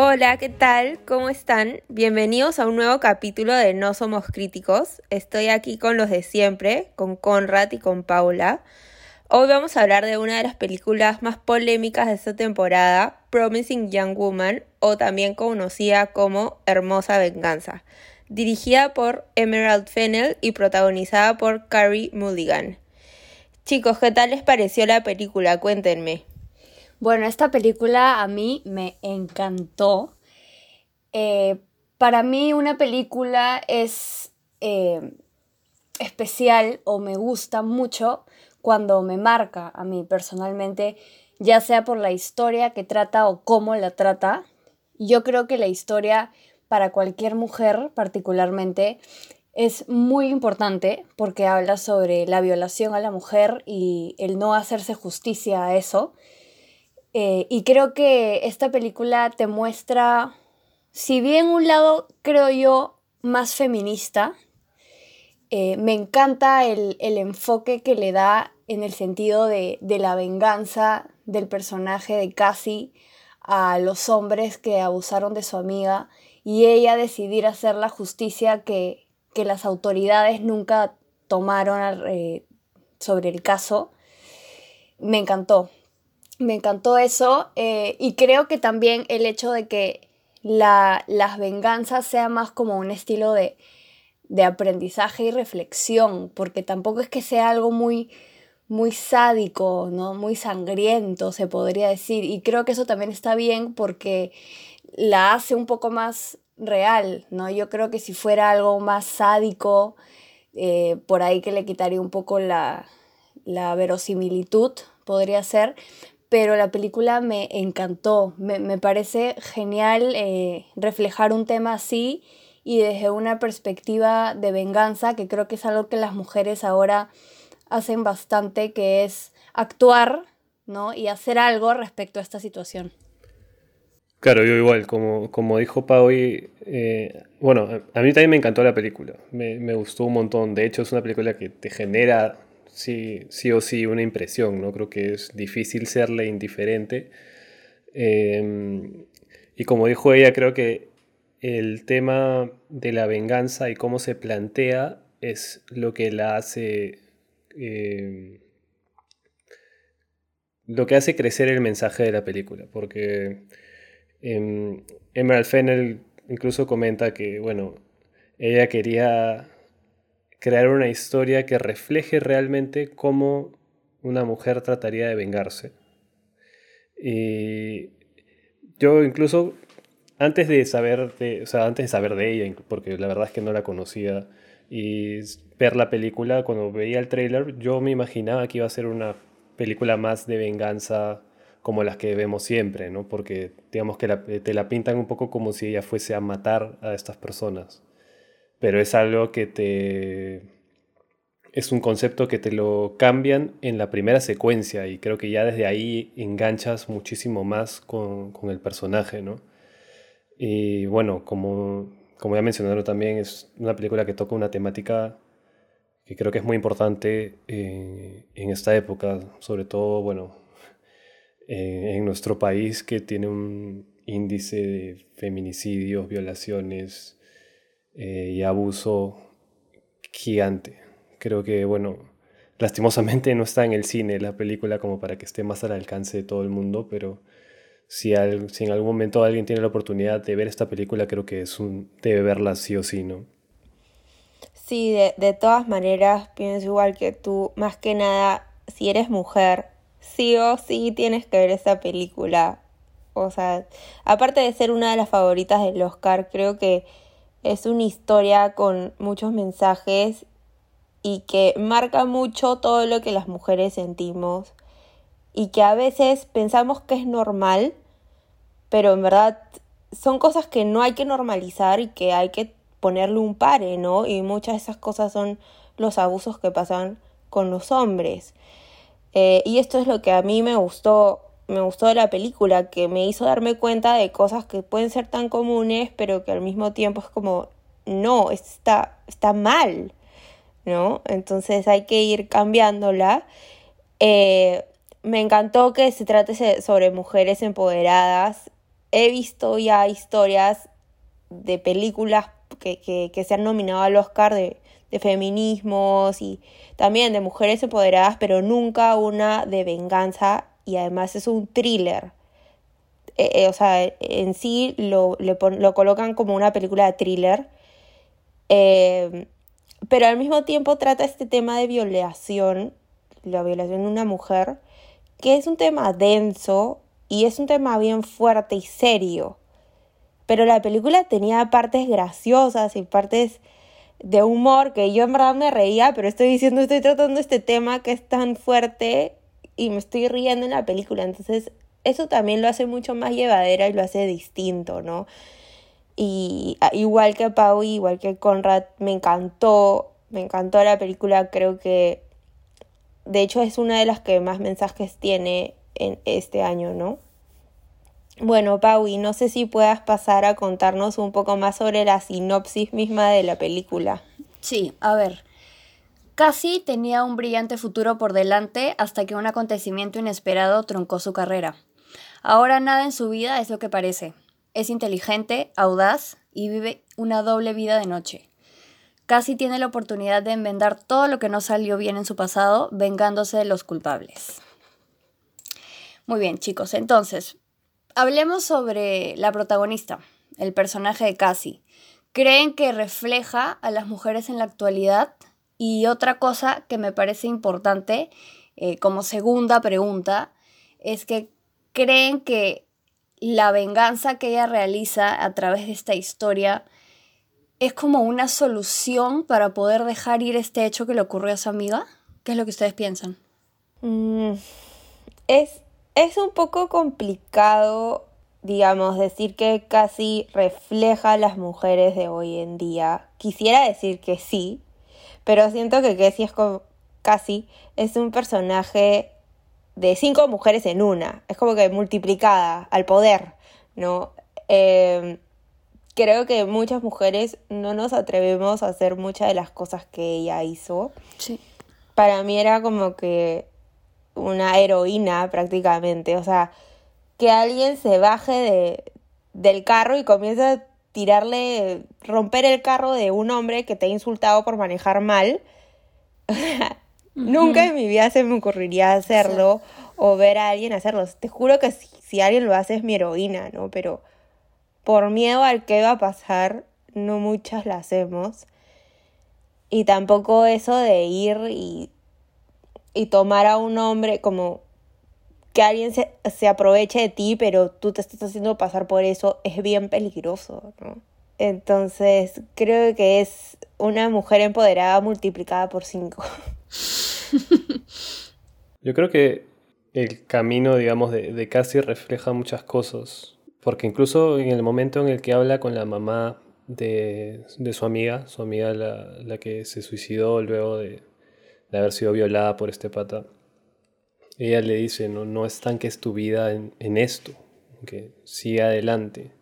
Hola, ¿qué tal? ¿Cómo están? Bienvenidos a un nuevo capítulo de No Somos Críticos. Estoy aquí con los de siempre, con Conrad y con Paula. Hoy vamos a hablar de una de las películas más polémicas de esta temporada, Promising Young Woman, o también conocida como Hermosa Venganza, dirigida por Emerald Fennell y protagonizada por Carrie Mulligan. Chicos, ¿qué tal les pareció la película? Cuéntenme. Bueno, esta película a mí me encantó. Eh, para mí una película es eh, especial o me gusta mucho cuando me marca a mí personalmente, ya sea por la historia que trata o cómo la trata. Yo creo que la historia para cualquier mujer particularmente es muy importante porque habla sobre la violación a la mujer y el no hacerse justicia a eso. Eh, y creo que esta película te muestra, si bien un lado, creo yo, más feminista, eh, me encanta el, enfoque que le da en el sentido de, la venganza del personaje de Cassie a los hombres que abusaron de su amiga y ella decidir hacer la justicia que, las autoridades nunca tomaron eh, sobre el caso. Me encantó, me encantó eso eh, y creo que también el hecho de que la, las venganzas sea más como un estilo de, de, aprendizaje y reflexión, porque tampoco es que sea algo muy, muy sádico, ¿no? muy sangriento, se podría decir. Y creo que eso también está bien porque la hace un poco más real, ¿no? Yo creo que si fuera algo más sádico, eh, por ahí que le quitaría un poco la, la verosimilitud, podría ser, pero la película me encantó. Me, parece genial eh, reflejar un tema así y desde una perspectiva de venganza, que creo que es algo que las mujeres ahora hacen bastante, que es actuar ¿no? y hacer algo respecto a esta situación. Claro, yo igual, como, como dijo Pau, eh, bueno, a mí también me encantó la película, me, me gustó un montón, de hecho es una película que te genera sí, sí o sí una impresión, ¿no? Creo que es difícil serle indiferente. Em, y como dijo ella, creo que el tema de la venganza y cómo se plantea es lo que la hace... Em, lo que hace crecer el mensaje de la película, porque em, Emerald Fennel incluso comenta que, bueno, ella quería crear una historia que refleje realmente cómo una mujer trataría de vengarse. Y yo incluso antes de saber de, o sea, antes de saber de ella, porque la verdad es que no la conocía y ver la película, cuando veía el tráiler, yo me imaginaba que iba a ser una película más de venganza como las que vemos siempre, ¿no? Porque digamos que te la pintan un poco como si ella fuese a matar a estas personas pero es algo que te... Es un concepto que te lo cambian en la primera secuencia y creo que ya desde ahí enganchas muchísimo más con, el personaje, ¿no? Y bueno, como, como ya mencionaron también, es una película que toca una temática que creo que es muy importante en esta época, sobre todo, bueno, en nuestro país que tiene un índice de feminicidios, violaciones, eh, y abuso gigante. Creo que, bueno, lastimosamente no está en el cine la película como para que esté más al alcance de todo el mundo, pero si, si en algún momento alguien tiene la oportunidad de ver esta película, creo que es un, debe verla sí o sí, ¿no? Sí, de, de todas maneras, pienso igual que tú, más que nada, si eres mujer, sí o sí tienes que ver esta película. O sea, aparte de ser una de las favoritas del Oscar, creo que es una historia con muchos mensajes y que marca mucho todo lo que las mujeres sentimos y que a veces pensamos que es normal, pero en verdad son cosas que no hay que normalizar y que hay que ponerle un pare, ¿no? Y muchas de esas cosas son los abusos que pasan con los hombres. Eh, y esto es lo que a mí me gustó me gustó la película, que me hizo darme cuenta de cosas que pueden ser tan comunes, pero que al mismo tiempo es como, no, está, está mal, ¿no? Entonces hay que ir cambiándola. Eh, me encantó que se trate sobre mujeres empoderadas he visto ya historias de películas que, que, se han nominado al Oscar de, de feminismos y también de mujeres empoderadas, pero nunca una de venganza y además es un thriller. Eh, eh, o sea, en sí lo, lo, colocan como una película de thriller, eh, pero al mismo tiempo trata este tema de violación, la violación de una mujer, que es un tema denso y es un tema bien fuerte y serio. Pero la película tenía partes graciosas y partes de humor que yo en verdad me reía, pero estoy diciendo, estoy tratando este tema que es tan fuerte y me estoy riendo en la película. Entonces, eso también lo hace mucho más llevadera y lo hace distinto, ¿no? Y igual que Pau, igual que Conrad, me encantó, me encantó la película, creo que de hecho es una de las que más mensajes tiene en este año, ¿no? Bueno, Pau, y no sé si puedas pasar a contarnos un poco más sobre la sinopsis misma de la película. Sí, a ver. Casi tenía un brillante futuro por delante hasta que un acontecimiento inesperado truncó su carrera. Ahora nada en su vida es lo que parece. Es inteligente, audaz y vive una doble vida de noche. Casi tiene la oportunidad de enmendar todo lo que no salió bien en su pasado, vengándose de los culpables. Muy bien, chicos, entonces, hablemos sobre la protagonista, el personaje de Cassie. ¿Creen que refleja a las mujeres en la actualidad? Y otra cosa que me parece importante, eh, como segunda pregunta, es que creen que la venganza que ella realiza a través de esta historia es como una solución para poder dejar ir este hecho que le ocurrió a su amiga? ¿Qué es lo que ustedes piensan? Mm, es, es un poco complicado, digamos, decir que casi refleja a las mujeres de hoy en día. Quisiera decir que sí, pero siento que Cassie es como, casi es un personaje de cinco mujeres en una. Es como que multiplicada al poder, ¿no? Em, creo que muchas mujeres no nos atrevemos a hacer muchas de las cosas que ella hizo. Sí. Para mí era como que una heroína prácticamente. O sea, que alguien se baje de, del carro y comience a tirarle, romper el carro de un hombre que te ha insultado por manejar mal. Nunca en mi vida se me ocurriría hacerlo o ver a alguien hacerlo. Te juro que si, alguien lo hace es mi heroína, ¿no? Pero por miedo al que va a pasar, no muchas la hacemos. Y tampoco eso de ir y, y tomar a un hombre como que alguien se, se, aproveche de ti, pero tú te estás haciendo pasar por eso, es bien peligroso, ¿no? Entonces, creo que es una mujer empoderada multiplicada por cinco. Yo creo que el camino, digamos, de, de Cassie refleja muchas cosas. Porque incluso en el momento en el que habla con la mamá de, de su amiga, su amiga la, la, que se suicidó luego de, de haber sido violada por este pata, ella le dice, no, no estanques tu vida en, en esto, que sigue adelante.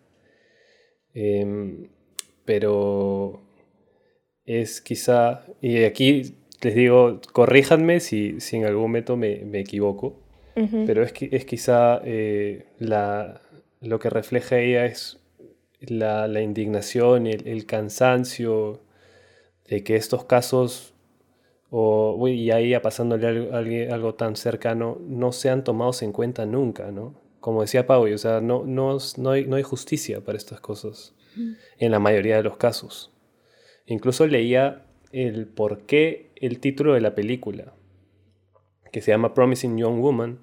Em, pero es quizá, y aquí les digo, corríjanme si, si en algún momento me, me equivoco, pero es, es quizá eh, la, lo que refleja ella es la, la indignación, el, el, cansancio de que estos casos o y ahí pasándole algo, tan cercano, no sean tomados en cuenta nunca, ¿no? Como decía Pau, o sea, no, no, no, hay, no hay justicia para estas cosas, en la mayoría de los casos. Incluso leía el por qué el título de la película, que se llama Promising Young Woman,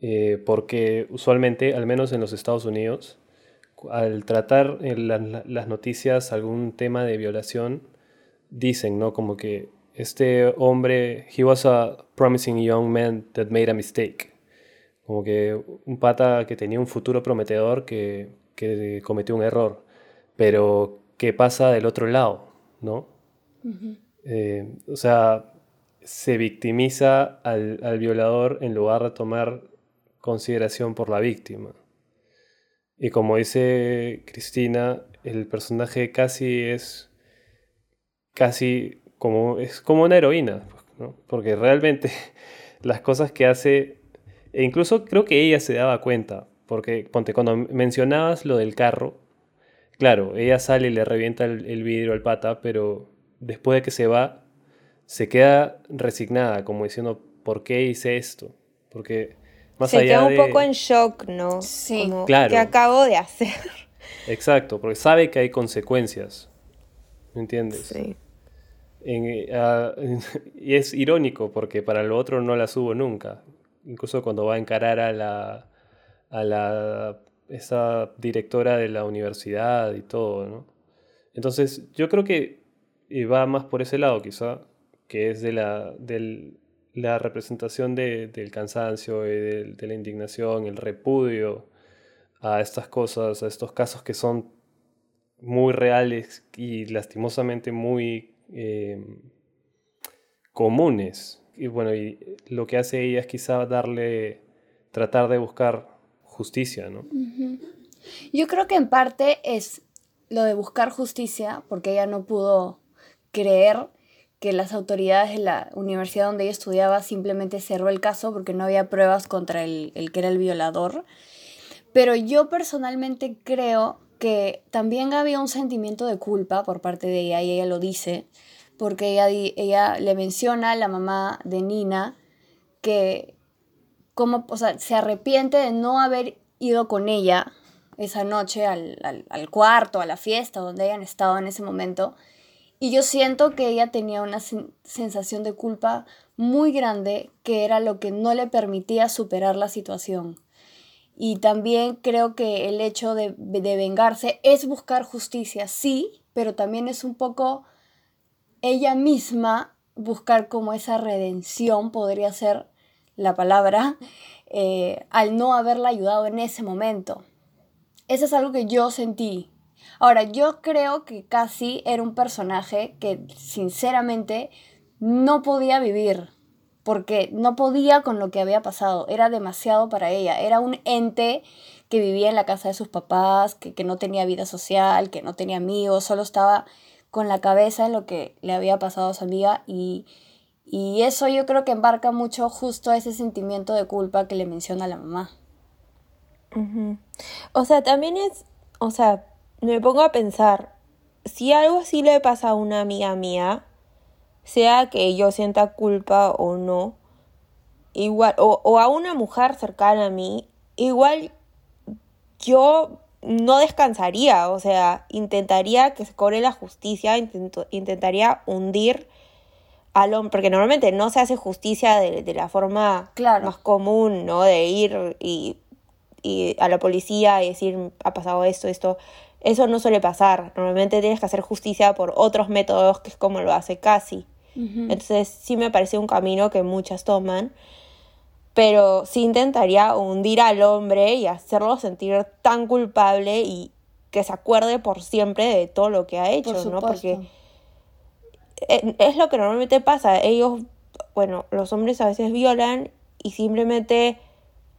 eh, porque usualmente, al menos en los Estados Unidos, al tratar en las noticias algún tema de violación, dicen, ¿no? Como que este hombre, he was a promising young man that made a mistake. Como que un pata que tenía un futuro prometedor que, que cometió un error. Pero, ¿qué pasa del otro lado? ¿No? Eh, o sea, se victimiza al, al, violador en lugar de tomar consideración por la víctima. Y como dice Cristina, el personaje casi es casi como, es como una heroína, ¿no? porque realmente las cosas que hace, e incluso creo que ella se daba cuenta, Porque, ponte, cuando mencionabas lo del carro, claro, ella sale y le revienta el, vidrio al pata, pero después de que se va, se queda resignada, como diciendo, ¿por qué hice esto? Porque más se allá queda un poco en shock, ¿no? Sí, claro. ¿Qué acabo de hacer? Exacto, porque sabe que hay consecuencias. ¿Me entiendes? Sí. Ah, y es irónico porque para lo otro no la subo nunca. Incluso cuando va a encarar a la, a la esa directora de la universidad y todo, ¿no? Entonces, yo creo que va más por ese lado, quizá, que es de la, la representación del cansancio, de, de la indignación, el repudio a estas cosas, a estos casos que son muy reales y lastimosamente muy eh, comunes. Y bueno, y lo que hace ella es quizá darle, tratar de buscar justicia, ¿no? Yo creo que en parte es lo de buscar justicia, porque ella no pudo creer que las autoridades de la universidad donde ella estudiaba simplemente cerró el caso porque no había pruebas contra el, el que era el violador. Pero yo personalmente creo que también había un sentimiento de culpa por parte de ella, y ella lo dice, porque ella, ella le menciona a la mamá de Nina que como, o sea, se arrepiente de no haber ido con ella esa noche al, al, cuarto, a la fiesta donde hayan estado en ese momento. Y yo siento que ella tenía una sensación de culpa muy grande que era lo que no le permitía superar la situación. Y también creo que el hecho de, vengarse es buscar justicia, sí, pero también es un poco ella misma buscar como esa redención, podría ser la palabra, eh, al no haberla ayudado en ese momento. Eso es algo que yo sentí. Ahora, yo creo que casi era un personaje que sinceramente no podía vivir porque no podía con lo que había pasado, era demasiado para ella, era un ente que vivía en la casa de sus papás, que, no tenía vida social, que no tenía amigos, solo estaba con la cabeza en lo que le había pasado a su amiga y, eso yo creo que embarca mucho justo ese sentimiento de culpa que le menciona la mamá. O sea, también es, o sea, me pongo a pensar, si algo así le pasa a una amiga mía, sea que yo sienta culpa o no, igual, o, a una mujer cercana a mí, igual yo no descansaría, o sea, intentaría que se cobre la justicia, intentaría hundir al hombre, porque normalmente no se hace justicia de, la forma más común, ¿no? De ir y, y a la policía y decir, ha pasado esto, esto. Eso no suele pasar. Normalmente tienes que hacer justicia por otros métodos, que es como lo hace casi. Entonces sí me parece un camino que muchas toman, pero sí intentaría hundir al hombre y hacerlo sentir tan culpable y que se acuerde por siempre de todo lo que ha hecho, ¿no? Porque e, es lo que normalmente pasa. Ellos, bueno, los hombres a veces violan y simplemente,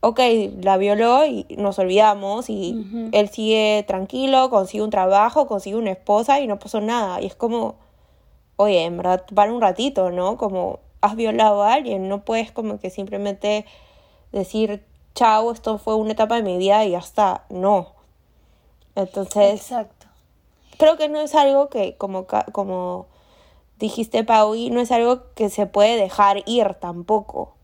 ok, la violó y nos olvidamos y él sigue tranquilo, consigue un trabajo, consigue una esposa y no pasó nada. Y es como, oye, en verdad, para un ratito, ¿no? Como has violado a alguien, no puedes como que simplemente decir, chao, esto fue una etapa de mi vida y ya está, no. Entonces, Exacto. creo que no es algo que, como, como dijiste, Paui, no es algo que se puede dejar ir tampoco.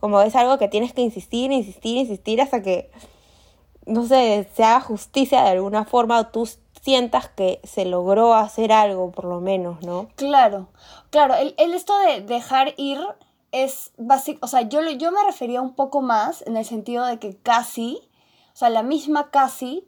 Como es algo que tienes que insistir, insistir, insistir hasta que, no sé, se haga justicia de alguna forma o tú sientas que se logró hacer algo, por lo menos, ¿no? Claro, claro, el, esto de dejar ir es básico, o sea, yo, yo me refería un poco más en el sentido de que casi, o sea, la misma casi,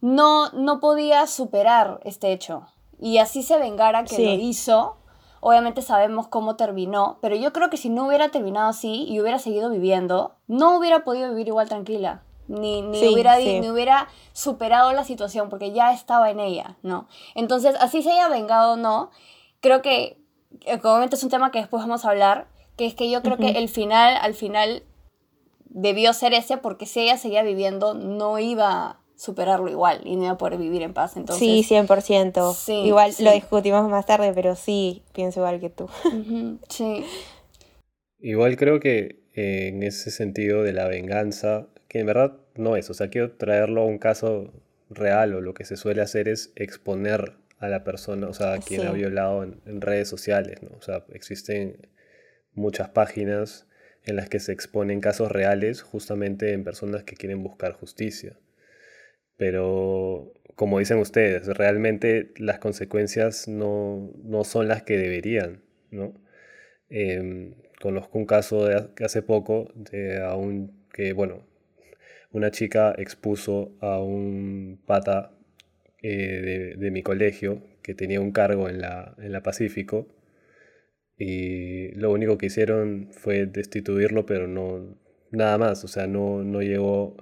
no, no podía superar este hecho. Y así se vengara que lo hizo. Obviamente sabemos cómo terminó, pero yo creo que si no hubiera terminado así y hubiera seguido viviendo, no hubiera podido vivir igual tranquila ni, ni, hubiera, ni hubiera superado la situación porque ya estaba en ella, ¿no? Entonces, así se haya vengado o no, creo que, obviamente es un tema que después vamos a hablar, que es que yo creo que el final, al final, debió ser ese porque si ella seguía viviendo, no iba superarlo igual y no iba a poder vivir en paz. Entonces, sí, 100%. Sí, igual lo discutimos más tarde, pero sí, pienso igual que tú. sí. Igual creo que eh, en ese sentido de la venganza, que en verdad no es, o sea, quiero traerlo a un caso real o lo que se suele hacer es exponer a la persona, o sea, a quien ha violado en, redes sociales, ¿no? O sea, existen muchas páginas en las que se exponen casos reales justamente en personas que quieren buscar justicia. Pero, como dicen ustedes, realmente las consecuencias no, son las que deberían, ¿no? Eh, conozco un caso de hace poco de a un que, bueno, una chica expuso a un pata eh, de, mi colegio que tenía un cargo en la, en la Pacífico y lo único que hicieron fue destituirlo, pero no nada más, o sea, no, no llegó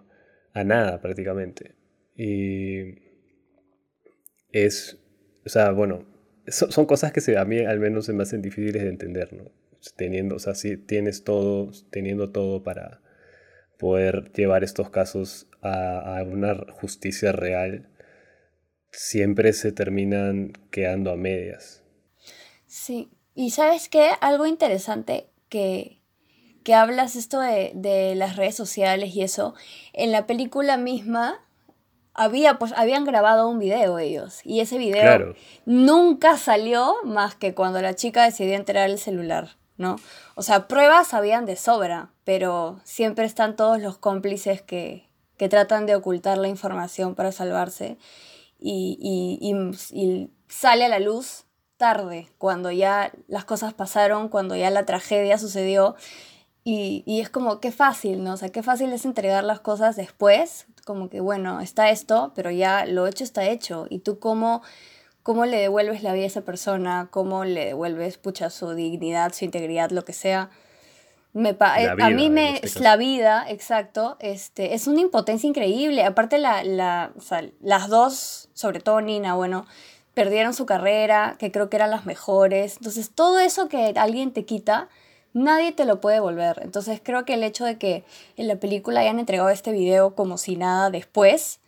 a nada prácticamente. Y es, o sea, bueno, son cosas que se, a mí al menos se me hacen difíciles de entender, ¿no? Teniendo, o sea, si tienes todo, teniendo todo para poder llevar estos casos a, a una justicia real, siempre se terminan quedando a medias. Sí, y sabes qué, algo interesante que, que hablas esto de, de, las redes sociales y eso, en la película misma había, pues, habían grabado un video ellos y ese video nunca salió más que cuando la chica decidió entrar el celular, ¿no? O sea, pruebas habían de sobra, pero siempre están todos los cómplices que, que tratan de ocultar la información para salvarse y, y, sale a la luz tarde, cuando ya las cosas pasaron, cuando ya la tragedia sucedió. Y, y, es como, qué fácil, ¿no? O sea, qué fácil es entregar las cosas después, como que, bueno, está esto, pero ya lo hecho está hecho. Y tú cómo, cómo le devuelves la vida a esa persona, cómo le devuelves, pucha, su dignidad, su integridad, lo que sea. Me eh, a mí me es este la vida, exacto, este, es una impotencia increíble. Aparte la, la o sea, las dos, sobre todo Nina, bueno, perdieron su carrera, que creo que eran las mejores. Entonces, todo eso que alguien te quita, nadie te lo puede devolver. Entonces, creo que el hecho de que en la película hayan entregado este video como si nada después,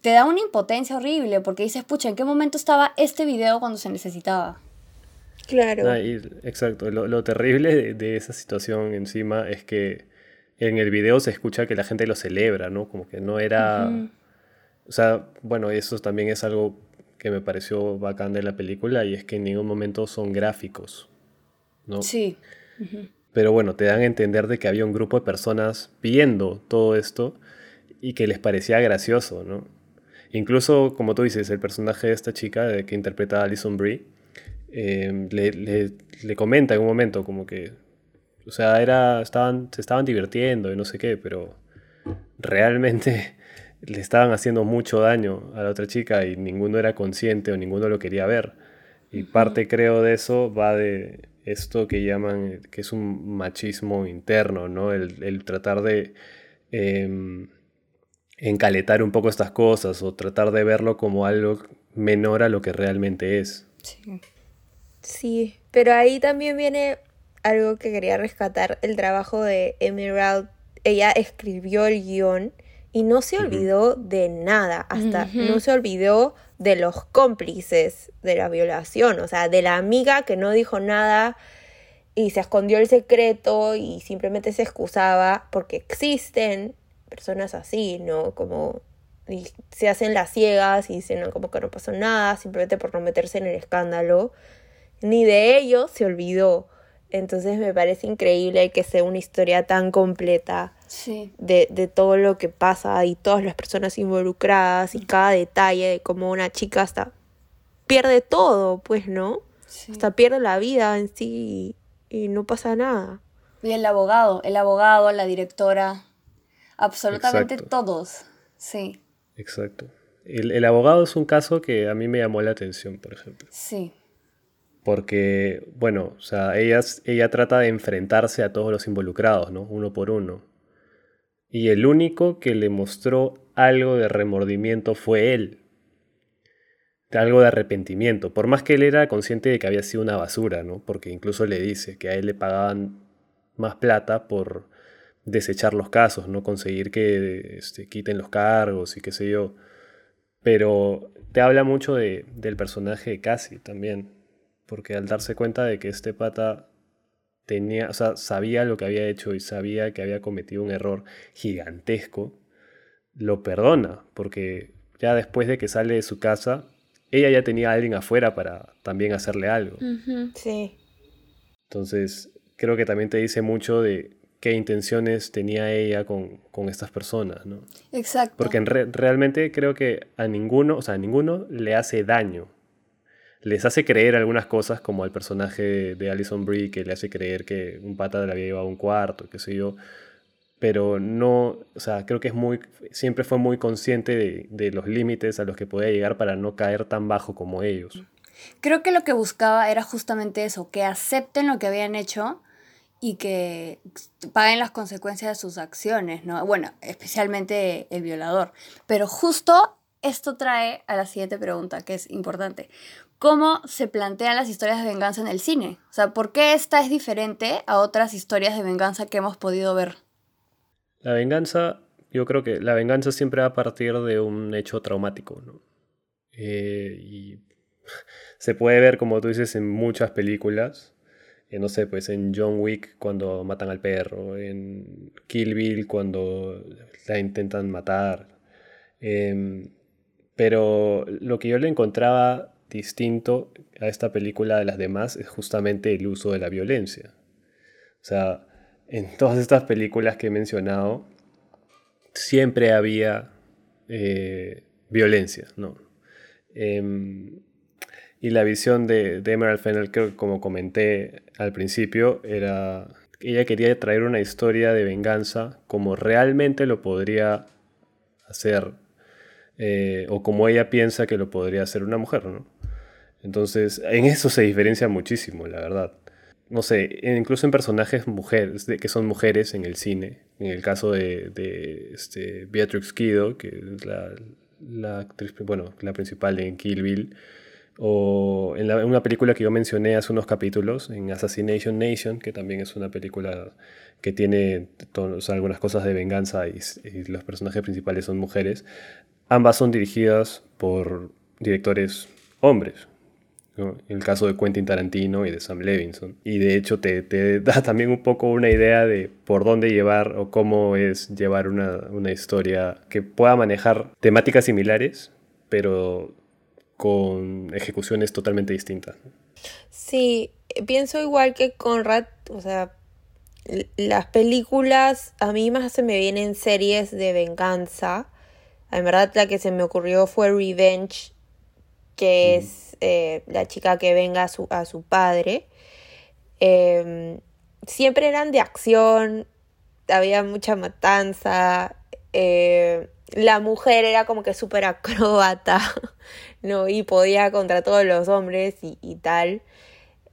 te da una impotencia horrible porque dices, pucha, ¿en qué momento estaba este video cuando se necesitaba? Claro. Ah, exacto. Lo, terrible de, esa situación encima es que en el video se escucha que la gente lo celebra, ¿no? Como que no era... O sea, bueno, eso también es algo que me pareció bacán de la película y es que en ningún momento son gráficos, ¿no? Sí. Pero bueno, te dan a entender de que había un grupo de personas viendo todo esto y que les parecía gracioso, ¿no? Incluso, como tú dices, el personaje de esta chica que interpreta a Alison Brie, Em, le, comenta en un momento como que, o sea, era, estaban, se estaban divirtiendo y no sé qué, pero realmente le estaban haciendo mucho daño a la otra chica y ninguno era consciente o ninguno lo quería ver. Y parte creo de eso va de esto que llaman, que es un machismo interno, ¿no? El, tratar de em, encaletar un poco estas cosas o tratar de verlo como algo menor a lo que realmente es. Sí. Sí, pero ahí también viene algo que quería rescatar, el trabajo de Emerald. Ella escribió el guion y no se olvidó de nada, hasta no se olvidó de los cómplices de la violación, o sea, de la amiga que no dijo nada y se escondió el secreto y simplemente se excusaba porque existen personas así, ¿no? Como se hacen las ciegas y dicen no, como que no pasó nada, simplemente por no meterse en el escándalo ni de ellos se olvidó. Entonces me parece increíble que sea una historia tan completa de, todo lo que pasa y todas las personas involucradas y cada detalle de cómo una chica hasta pierde todo, pues, ¿no? Hasta pierde la vida en sí y, no pasa nada. Y el abogado, el abogado, la directora, absolutamente todos, sí. Exacto. El, el abogado es un caso que a mí me llamó la atención, por ejemplo. Sí porque, bueno, o sea, ella, ella trata de enfrentarse a todos los involucrados, ¿no? Uno por uno. Y el único que le mostró algo de remordimiento fue él. Algo de arrepentimiento. Por más que él era consciente de que había sido una basura, ¿no? Porque incluso le dice que a él le pagaban más plata por desechar los casos, no conseguir que este, quiten los cargos y qué sé yo. Pero te habla mucho de, del personaje de Cassie también porque al darse cuenta de que este pata tenía, o sea, sabía lo que había hecho y sabía que había cometido un error gigantesco, lo perdona, porque ya después de que sale de su casa, ella ya tenía a alguien afuera para también hacerle algo. Sí. Entonces, creo que también te dice mucho de qué intenciones tenía ella con, estas personas, ¿no? Exacto. Porque realmente creo que a ninguno, o sea, a ninguno le hace daño. Les hace creer algunas cosas, como al personaje de Alison Brie, que le hace creer que un pata le había llevado un cuarto, qué sé yo pero no, o sea, creo que es muy, siempre fue muy consciente de, los límites a los que podía llegar para no caer tan bajo como ellos. Creo que lo que buscaba era justamente eso, que acepten lo que habían hecho y que paguen las consecuencias de sus acciones, ¿no? Bueno, especialmente el violador. Pero justo esto trae a la siguiente pregunta, que es importante. ¿Cómo se plantean las historias de venganza en el cine? O sea, ¿por qué esta es diferente a otras historias de venganza que hemos podido ver? La venganza, yo creo que la venganza siempre va a partir de un hecho traumático, ¿no? Eh, y se puede ver, como tú dices, en muchas películas. Eh, no sé, pues en John Wick cuando matan al perro, en Kill Bill cuando la intentan matar. Em, pero lo que yo le encontraba distinto a esta película de las demás es justamente el uso de la violencia. O sea, en todas estas películas que he mencionado, siempre había eh, violencia, ¿no? Em, y la visión de, Emerald Fennel, que como comenté al principio, era ella quería traer una historia de venganza como realmente lo podría hacer eh, o como ella piensa que lo podría hacer una mujer, ¿no? Entonces, en eso se diferencia muchísimo, la verdad. No sé, incluso en personajes mujeres, que son mujeres en el cine, en el caso de, de este, Beatrix Kido, que es la, actriz, bueno, la principal en Kill Bill, o en, una película que yo mencioné hace unos capítulos, en Assassination Nation, que también es una película que tiene algunas cosas de venganza y, y los personajes principales son mujeres, ambas son dirigidas por directores hombres, en el caso de Quentin Tarantino y de Sam Levinson. Y de hecho te, da también un poco una idea de por dónde llevar o cómo es llevar una, historia que pueda manejar temáticas similares, pero con ejecuciones totalmente distintas. Sí, pienso igual que Conrad, o sea, las películas a mí más se me vienen series de venganza. En verdad la que se me ocurrió fue Revenge, que es eh, la chica que venga a su, a su padre. Em, siempre eran de acción, había mucha matanza. Eh, la mujer era como que súper acróbata, ¿no? Y podía contra todos los hombres y, tal.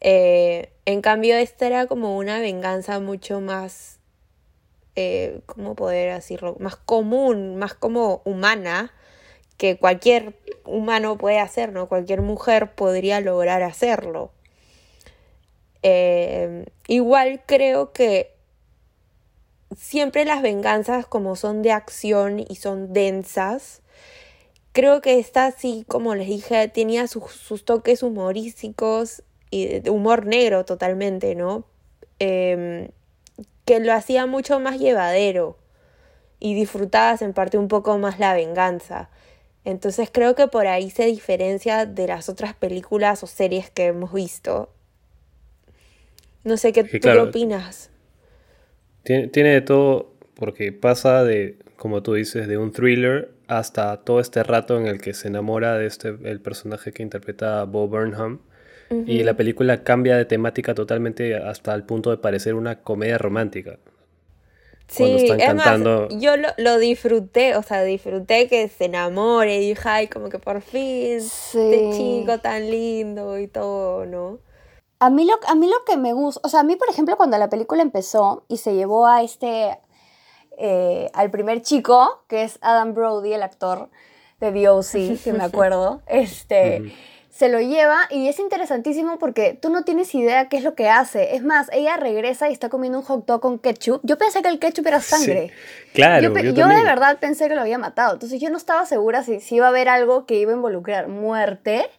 Eh, en cambio, esta era como una venganza mucho más, ¿cómo poder decirlo? Más común, más como humana que cualquier humano puede hacer, ¿no? Cualquier mujer podría lograr hacerlo. Eh, igual creo que siempre las venganzas como son de acción y son densas, creo que esta sí, como les dije, tenía sus, toques humorísticos y de humor negro totalmente, ¿no? Em, que lo hacía mucho más llevadero y disfrutabas en parte un poco más la venganza. Entonces creo que por ahí se diferencia de las otras películas o series que hemos visto. No sé qué tú opinas. Tiene, tiene, de todo porque pasa de, como tú dices, de un thriller hasta todo este rato en el que se enamora de este el personaje que interpreta Bo Burnham. Y la película cambia de temática totalmente hasta el punto de parecer una comedia romántica. Sí, es más, yo lo, disfruté, o sea, disfruté que se enamore y dije, ay, como que por fin, este chico tan lindo y todo, ¿no? A mí, lo, a mí lo que me gusta, o sea, a mí, por ejemplo, cuando la película empezó y se llevó a este, eh, al primer chico, que es Adam Brody, el actor de The que me acuerdo, este se lo lleva y es interesantísimo porque tú no tienes idea qué es lo que hace. Es más, ella regresa y está comiendo un hot dog con ketchup. Yo pensé que el ketchup era sangre. claro. Yo, yo, de verdad pensé que lo había matado. Entonces yo no estaba segura si, si iba a haber algo que iba a involucrar muerte.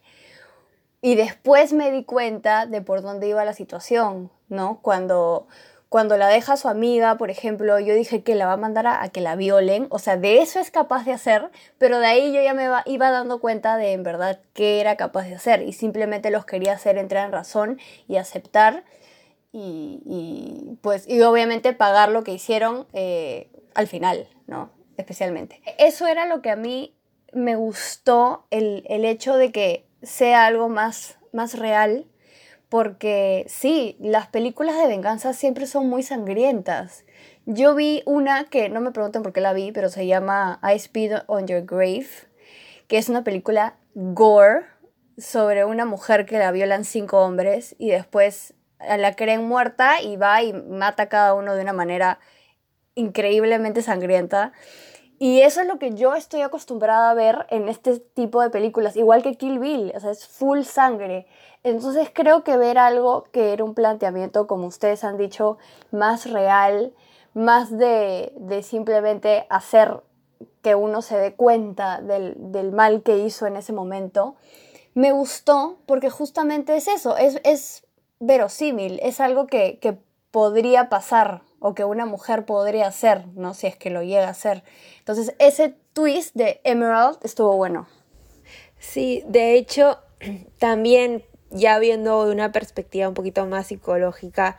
Y después me di cuenta de por dónde iba la situación, ¿no? Cuando, cuando la deja su amiga, por ejemplo, yo dije que la va a mandar a, que la violen, o sea, de eso es capaz de hacer, pero de ahí yo ya me iba dando cuenta de en verdad qué era capaz de hacer y simplemente los quería hacer entrar en razón y aceptar y, pues, y obviamente pagar lo que hicieron eh, al final, ¿no? Especialmente. Eso era lo que a mí me gustó, el, el hecho de que sea algo más, más real porque sí, las películas de venganza siempre son muy sangrientas. Yo vi una que no me pregunten por qué la vi, pero se llama I Speed on Your Grave, que es una película gore sobre una mujer que la violan cinco hombres y después la creen muerta y va y mata a cada uno de una manera increíblemente sangrienta. Y eso es lo que yo estoy acostumbrada a ver en este tipo de películas, igual que Kill Bill, o sea, es full sangre. Entonces creo que ver algo que era un planteamiento, como ustedes han dicho, más real, más de, simplemente hacer que uno se dé cuenta del, mal que hizo en ese momento, me gustó porque justamente es eso, es, es verosímil, es algo que, que podría pasar o que una mujer podría hacer, ¿no? Si es que lo llega a hacer. Entonces, ese twist de Emerald estuvo bueno. Sí, de hecho, también ya viendo de una perspectiva un poquito más psicológica,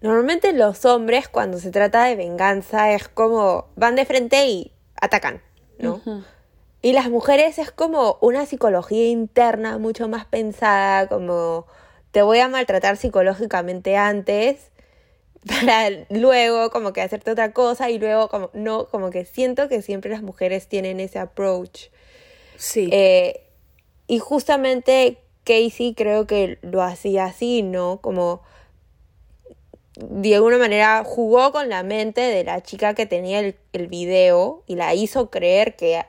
normalmente los hombres cuando se trata de venganza es como van de frente y atacan, ¿no? Y las mujeres es como una psicología interna mucho más pensada, como te voy a maltratar psicológicamente antes para luego como que hacerte otra cosa y luego como no, como que siento que siempre las mujeres tienen ese approach. Sí. Eh, y justamente Casey creo que lo hacía así, ¿no? Como de alguna manera jugó con la mente de la chica que tenía el, el video y la hizo creer que,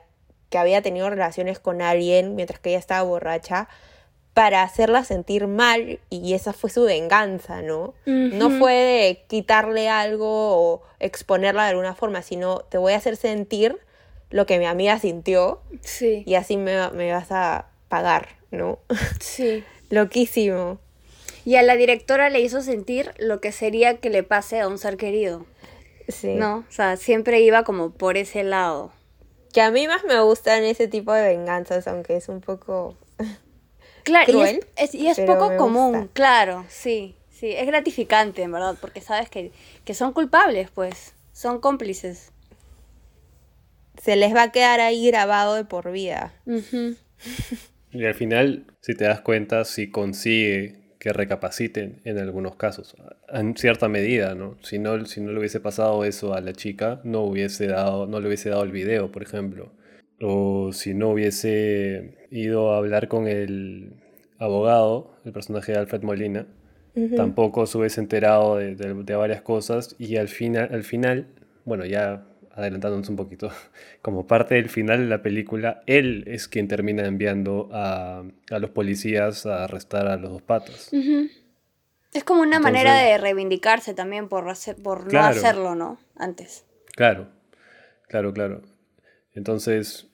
que había tenido relaciones con alguien mientras que ella estaba borracha para hacerla sentir mal y esa fue su venganza, ¿no? No fue de quitarle algo o exponerla de alguna forma, sino te voy a hacer sentir lo que mi amiga sintió sí. y así me, me vas a pagar, ¿no? Sí. Loquísimo. Y a la directora le hizo sentir lo que sería que le pase a un ser querido. Sí. ¿No? O sea, siempre iba como por ese lado. Que a mí más me gustan ese tipo de venganzas, aunque es un poco Claro, y es, y es poco común, claro, sí, sí, es gratificante, en verdad, porque sabes que, que son culpables, pues, son cómplices. Se les va a quedar ahí grabado de por vida. Y al final, si te das cuenta, si consigue que recapaciten en algunos casos, en cierta medida, ¿no? Si no, si no le hubiese pasado eso a la chica, no, hubiese dado, no le hubiese dado el video, por ejemplo o si no hubiese ido a hablar con el abogado, el personaje de Alfred Molina, tampoco se hubiese enterado de, varias cosas y al final, al final, bueno, ya adelantándonos un poquito, como parte del final de la película, él es quien termina enviando a, los policías a arrestar a los dos patos. Es como una manera de reivindicarse también por, por no hacerlo, ¿no? Antes. Claro, claro, claro. Entonces,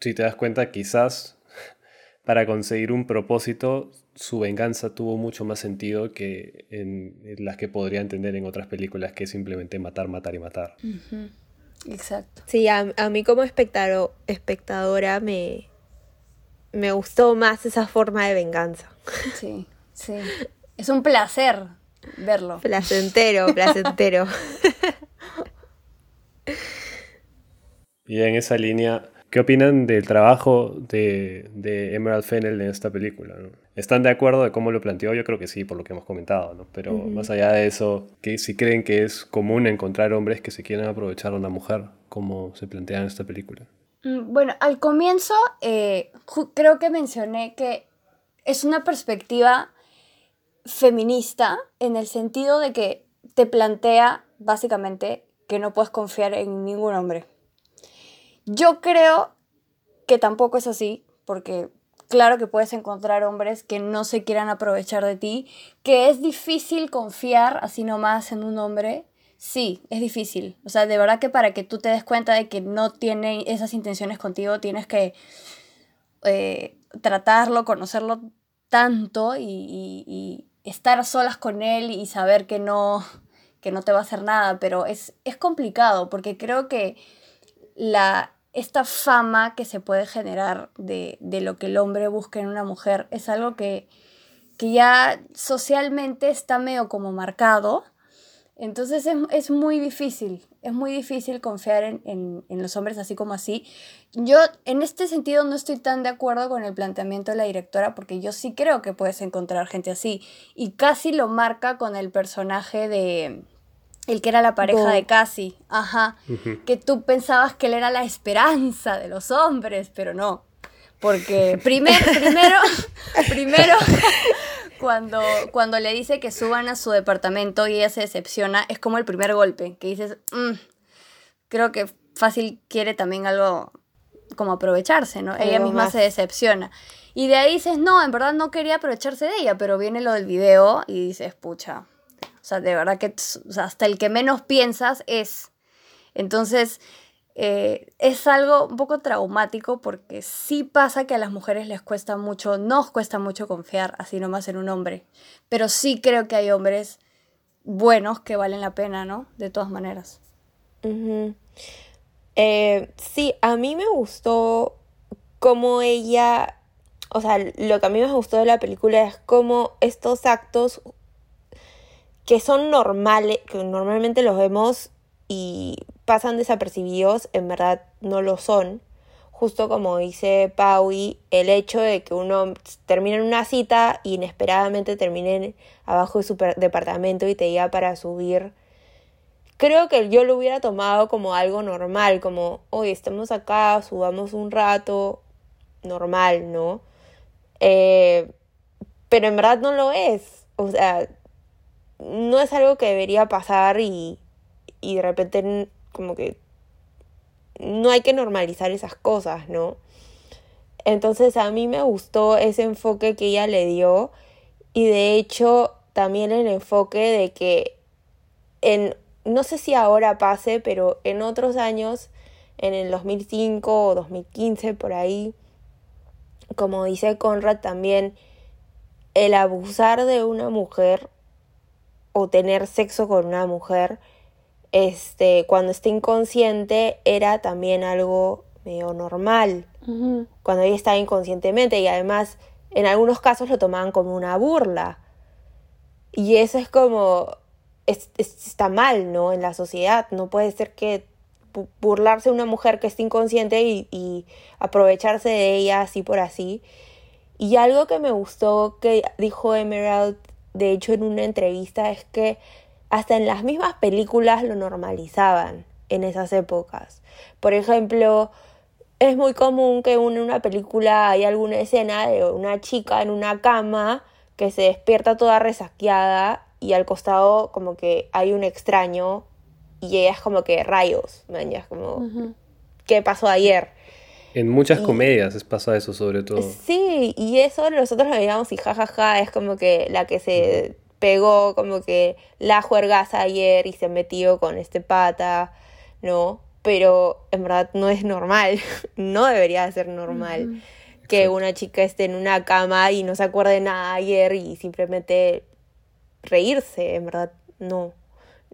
si te das cuenta, quizás para conseguir un propósito, su venganza tuvo mucho más sentido que en, las que podría entender en otras películas, que es simplemente matar, matar y matar. Exacto. Sí, a, mí como espectador, espectadora me, me gustó más esa forma de venganza. Sí, sí. Es un placer verlo. Placentero, placentero. Y en esa línea, ¿qué opinan del trabajo de, Emerald Fennel en esta película? ¿Están de acuerdo de cómo lo planteó? Yo creo que sí, por lo que hemos comentado, ¿no? Pero más allá de eso, ¿qué, si creen que es común encontrar hombres que se quieran aprovechar a una mujer, como se plantea en esta película. Mm, bueno, al comienzo eh, creo que mencioné que es una perspectiva feminista en el sentido de que te plantea básicamente que no puedes confiar en ningún hombre. Yo creo que tampoco es así, porque claro que puedes encontrar hombres que no se quieran aprovechar de ti, que es difícil confiar así nomás en un hombre. Sí, es difícil. O sea, de verdad que para que tú te des cuenta de que no tiene esas intenciones contigo, tienes que eh, tratarlo, conocerlo tanto y, estar solas con él y saber que no, que no te va a hacer nada, pero es, es complicado porque creo que la, esta fama que se puede generar de, lo que el hombre busca en una mujer es algo que, que ya socialmente está medio como marcado. Entonces es, muy difícil, es muy difícil confiar en, los hombres así como así. Yo en este sentido no estoy tan de acuerdo con el planteamiento de la directora porque yo sí creo que puedes encontrar gente así y casi lo marca con el personaje de, el que era la pareja de Cassie, ajá, que tú pensabas que él era la esperanza de los hombres, pero no, porque primero, primero, primero, cuando, cuando le dice que suban a su departamento y ella se decepciona, es como el primer golpe, que dices, mm, creo que fácil quiere también algo como aprovecharse, ¿no? ella misma se decepciona. Y de ahí dices, no, en verdad no quería aprovecharse de ella, pero viene lo del video y dices, pucha, o sea, de verdad que hasta el que menos piensas es. Entonces, eh, es algo un poco traumático porque sí pasa que a las mujeres les cuesta mucho, nos cuesta mucho confiar así nomás en un hombre. Pero sí creo que hay hombres buenos que valen la pena, ¿no? De todas maneras. Eh, sí, a mí me gustó cómo ella, o sea, lo que a mí me gustó de la película es cómo estos actos que son normales, que normalmente los vemos y pasan desapercibidos, en verdad no lo son. Justo como dice Paui, el hecho de que uno termine en una cita y inesperadamente termine abajo de su departamento y te diga para subir. Creo que yo lo hubiera tomado como algo normal, como, hoy estamos acá, subamos un rato, normal, ¿no? Eh, pero en verdad no lo es. O sea, no es algo que debería pasar y, y de repente como que no hay que normalizar esas cosas, ¿no? Entonces a mí me gustó ese enfoque que ella le dio y de hecho también el enfoque de que en, no sé si ahora pase, pero en otros años, en el 2005 o 2015 por ahí, como dice Conrad también, el abusar de una mujer o tener sexo con una mujer, este, cuando está inconsciente era también algo medio normal. Cuando ella estaba inconscientemente y además en algunos casos lo tomaban como una burla. Y eso es como, está mal, ¿no? En la sociedad. No puede ser que burlarse de una mujer que está inconsciente y, y aprovecharse de ella así por así. Y algo que me gustó que dijo Emerald de hecho en una entrevista es que hasta en las mismas películas lo normalizaban en esas épocas. Por ejemplo, es muy común que en una película hay alguna escena de una chica en una cama que se despierta toda resaqueada y al costado como que hay un extraño y ella es como que rayos, man, es como ¿qué pasó ayer? En muchas comedias es pasa eso sobre todo. Sí, y eso nosotros lo digamos y jajaja, es como que la que se pegó como que la juergaza ayer y se metió con este pata, ¿no? Pero en verdad no es normal, no debería ser normal que una chica esté en una cama y no se acuerde nada ayer y simplemente reírse, en verdad no.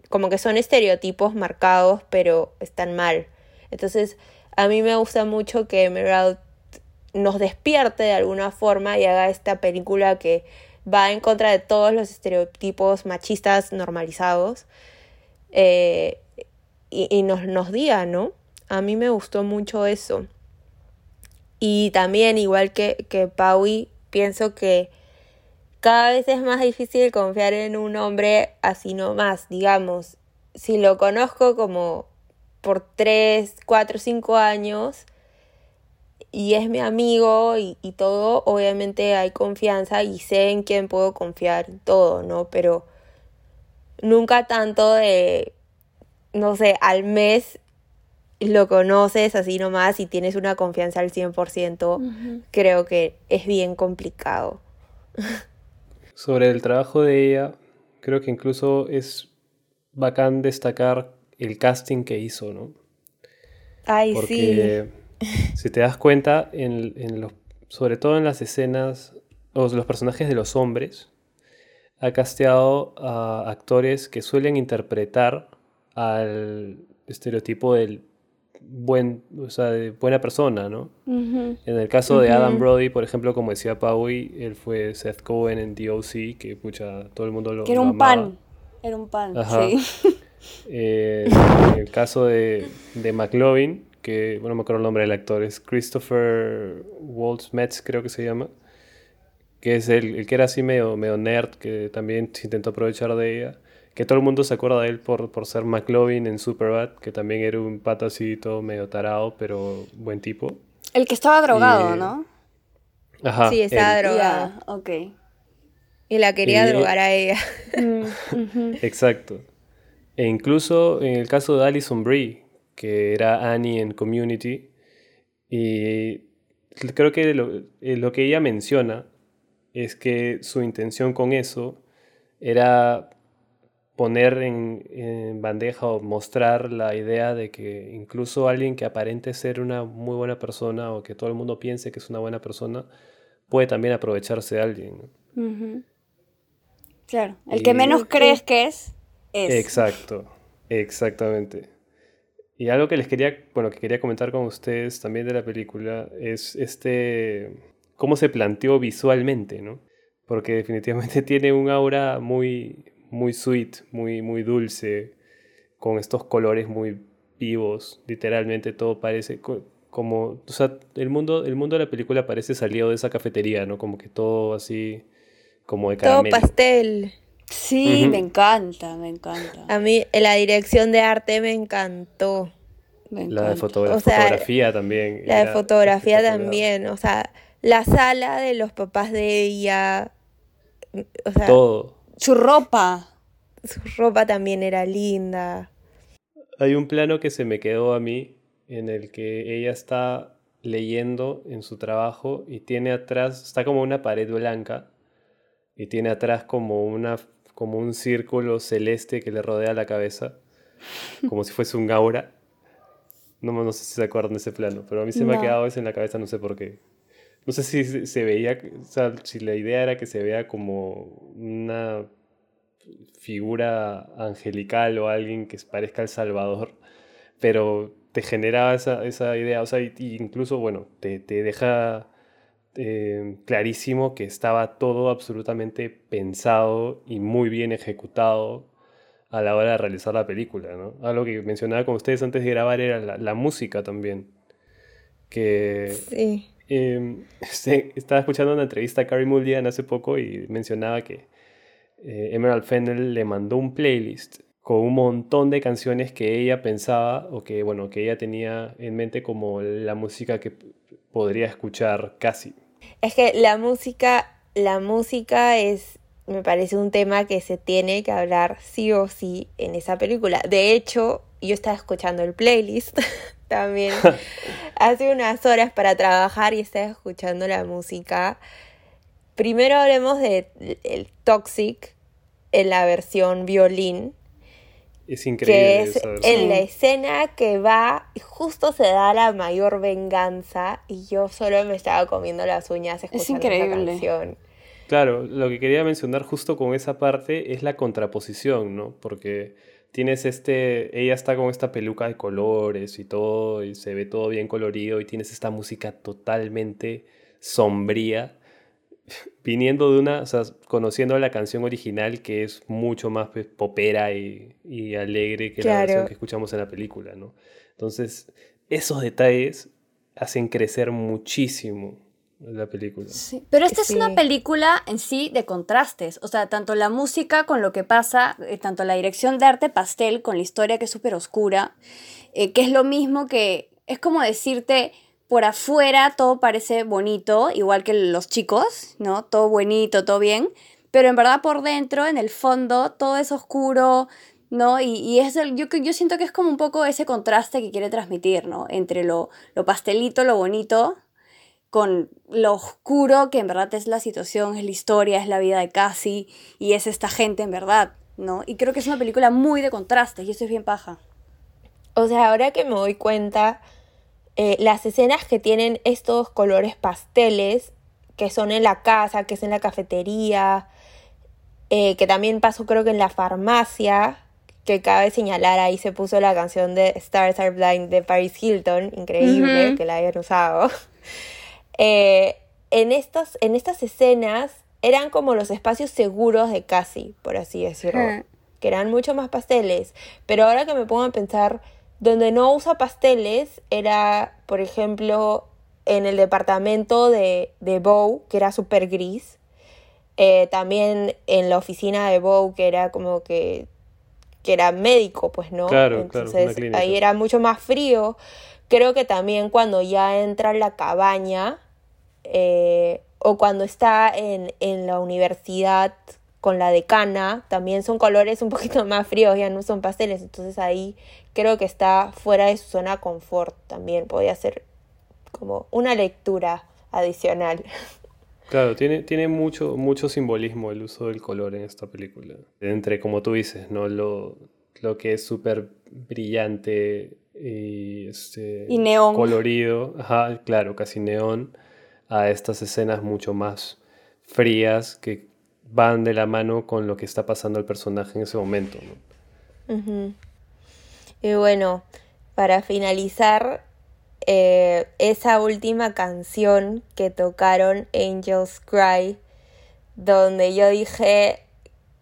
Como que son estereotipos marcados, pero están mal. Entonces, a mí me gusta mucho que Emerald nos despierte de alguna forma y haga esta película que va en contra de todos los estereotipos machistas normalizados eh, y, nos, nos diga, ¿no? A mí me gustó mucho eso. Y también, igual que, que pienso que cada vez es más difícil confiar en un hombre así nomás, digamos. Si lo conozco como por 3, 4, 5 años y es mi amigo y, todo, obviamente hay confianza y sé en quién puedo confiar todo, ¿no? Pero nunca tanto de, no sé, al mes lo conoces así nomás y tienes una confianza al 100%, creo que es bien complicado. Sobre el trabajo de ella, creo que incluso es bacán destacar el casting que hizo, ¿no? Ay, Porque, si te das cuenta, en, los, sobre todo en las escenas, o los personajes de los hombres, ha casteado a actores que suelen interpretar al estereotipo del buen, o sea, de buena persona, ¿no? En el caso de Adam Brody, por ejemplo, como decía Paui, él fue Seth Cohen en DOC, que pucha, todo el mundo lo Que era un pan, era un pan, sí. Eh, en el caso de, de McLovin, que, bueno, no me acuerdo el nombre del actor, es Christopher Waltz Metz, creo que se llama, que es el, el que era así medio, medio nerd, que también se intentó aprovechar de ella que todo el mundo se acuerda de él por, por ser McLovin en Superbad, que también era un patacito medio tarado, pero buen tipo. El que estaba drogado, ¿no? Ajá. Sí, estaba drogado. ok. Y la quería drogar a ella. Mm, Exacto. E incluso en el caso de Alison Brie, que era Annie en Community, y creo que lo, eh, lo que ella menciona es que su intención con eso era poner en, bandeja o mostrar la idea de que incluso alguien que aparente ser una muy buena persona o que todo el mundo piense que es una buena persona puede también aprovecharse de alguien. Claro, el que menos crees que es, es. Exacto, exactamente. Y algo que les quería, bueno, que quería comentar con ustedes también de la película es este, cómo se planteó visualmente, ¿no? Porque definitivamente tiene un aura muy, muy sweet, muy, muy dulce, con estos colores muy vivos, literalmente todo parece como, o sea, el mundo, el mundo de la película parece salido de esa cafetería, ¿no? Como que todo así, como de caramelo. Todo pastel. Sí, me encanta, me encanta. A mí la dirección de arte me encantó. la de fotografía también. La de fotografía también, o sea, la sala de los papás de ella, o sea, todo su ropa. Su ropa también era linda. Hay un plano que se me quedó a mí en el que ella está leyendo en su trabajo y tiene atrás, está como una pared blanca y tiene atrás como una como un círculo celeste que le rodea la cabeza, como si fuese un aura. No, no sé si se acuerdan de ese plano, pero a mí se me ha quedado eso en la cabeza, no sé por qué. No sé si se veía, o sea, si la idea era que se vea como una figura angelical o alguien que parezca el Salvador, pero te generaba esa, esa idea, o sea, incluso, bueno, te, te deja eh, clarísimo que estaba todo absolutamente pensado y muy bien ejecutado a la hora de realizar la película, ¿no? Algo que mencionaba con ustedes antes de grabar era la, la música también, que... Sí Em, estaba escuchando una entrevista a Carrie Mulligan hace poco y mencionaba que eh, Emerald Fennell le mandó un playlist con un montón de canciones que ella pensaba o que, bueno, que ella tenía en mente como la música que podría escuchar casi. Es que la música, la música es, me parece un tema que se tiene que hablar sí o sí en esa película. De hecho, yo estaba escuchando el playlist también hace unas horas para trabajar y estaba escuchando la música. Primero hablemos de el Toxic en la versión violín. Es increíble. Que es en la escena que va y justo se da la mayor venganza y yo solo me estaba comiendo las uñas escuchando es esa canción. Claro, lo que quería mencionar justo con esa parte es la contraposición, ¿no? Porque tienes este, ella está con esta peluca de colores y todo, y se ve todo bien colorido, y tienes esta música totalmente sombría, viniendo de una, o sea, conociendo la canción original que es mucho más pues, popera y, alegre que la versión que escuchamos en la película, ¿no? Entonces, esos detalles hacen crecer muchísimo la película. Sí, pero esta es una película en sí de contrastes, o sea, tanto la música con lo que pasa, eh, tanto la dirección de arte pastel con la historia que es súper oscura, eh, que es lo mismo que, es como decirte, por afuera todo parece bonito, igual que los chicos, ¿no? Todo bonito, todo bien, pero en verdad por dentro, en el fondo, todo es oscuro, ¿no? Y, y es el, yo, yo siento que es como un poco ese contraste que quiere transmitir, ¿no? Entre lo, lo pastelito, lo bonito, con lo oscuro que en verdad es la situación, es la historia, es la vida de Cassie y es esta gente en verdad, ¿no? Y creo que es una película muy de contrastes y eso es bien paja. O sea, ahora que me doy cuenta, eh, las escenas que tienen estos colores pasteles, que son en la casa, que es en la cafetería, eh, que también pasó creo que en la farmacia, que cabe señalar, ahí se puso la canción de Stars Are Blind de Paris Hilton, increíble que la hayan usado. Eh, en, estos, en estas escenas eran como los espacios seguros de Cassie, por así decirlo, que eran mucho más pasteles, pero ahora que me pongo a pensar, donde no usa pasteles era, por ejemplo, en el departamento de, de Bow, que era súper gris, eh, también en la oficina de Bow, que era como que, que era médico, pues, ¿no? Claro, Entonces ahí era mucho más frío. Creo que también cuando ya entra en la cabaña, eh, o cuando está en, en la universidad con la decana, también son colores un poquito más fríos, ya no son pasteles, entonces ahí creo que está fuera de su zona de confort también, podría ser como una lectura adicional. Claro, tiene, tiene mucho, mucho simbolismo el uso del color en esta película. Entre, como tú dices, ¿no? Lo, lo que es súper brillante y, este, y neón. colorido, Ajá, claro, casi neón, a estas escenas mucho más frías que van de la mano con lo que está pasando el personaje en ese momento. Y bueno, para finalizar, eh, esa última canción que tocaron Angels Cry, donde yo dije,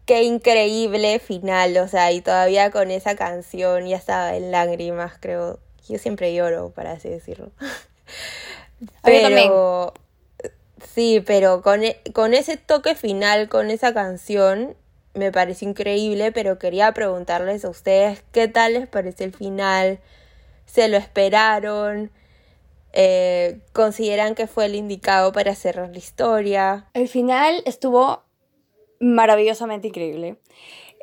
qué increíble final, o sea, y todavía con esa canción ya estaba en lágrimas, creo. Yo siempre lloro, para así decirlo. pero sí, pero con, e, con ese toque final, con esa canción, me parece increíble, pero quería preguntarles a ustedes qué tal les parece el final, se lo esperaron, eh, consideran que fue el indicado para cerrar la historia. El final estuvo maravillosamente increíble.